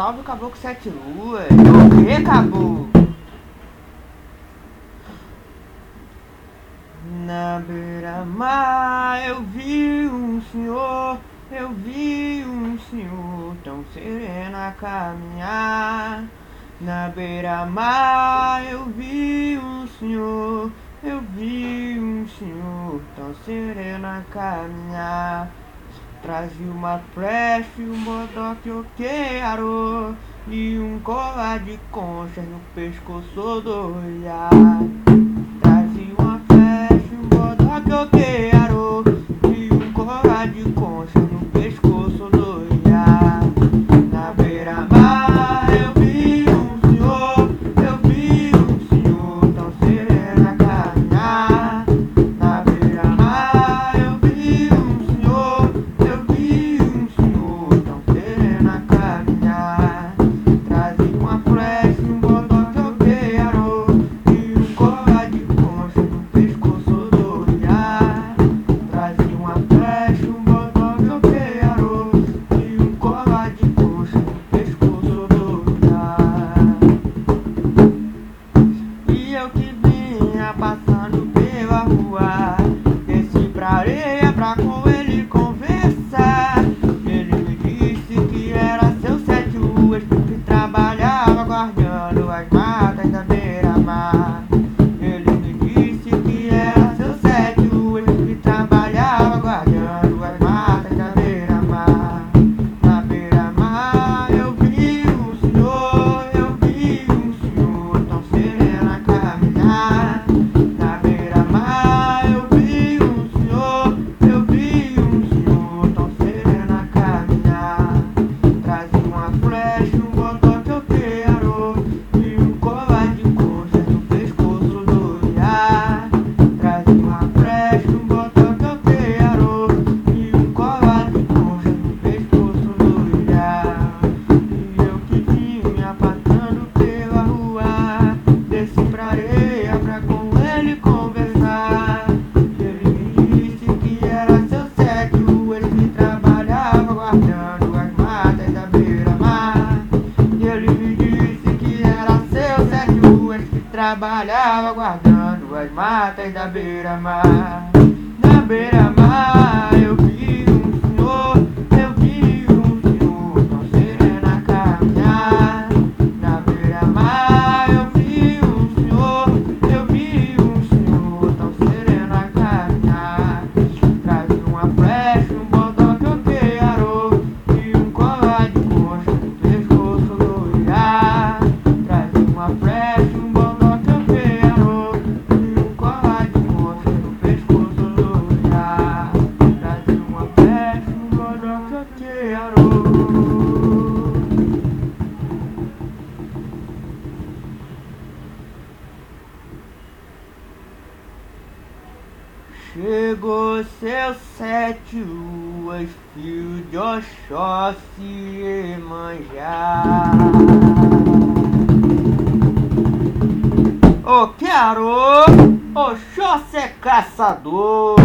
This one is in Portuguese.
Salve o Caboclo Sete Luas. O que, Caboclo? Na beira-mar eu vi um senhor, eu vi um senhor tão sereno a caminhar. Na beira-mar eu vi um senhor, eu vi um senhor tão sereno a caminhar. Traje uma trash, um bodoque arou E um colar de conchas no pescoço do olhar. Traje uma side. trabalhava guardando as matas da beira-mar. Chegou seus sete luas, e de Oxóssi e manjar. Ô, oh, quero! Oxóssi é caçador!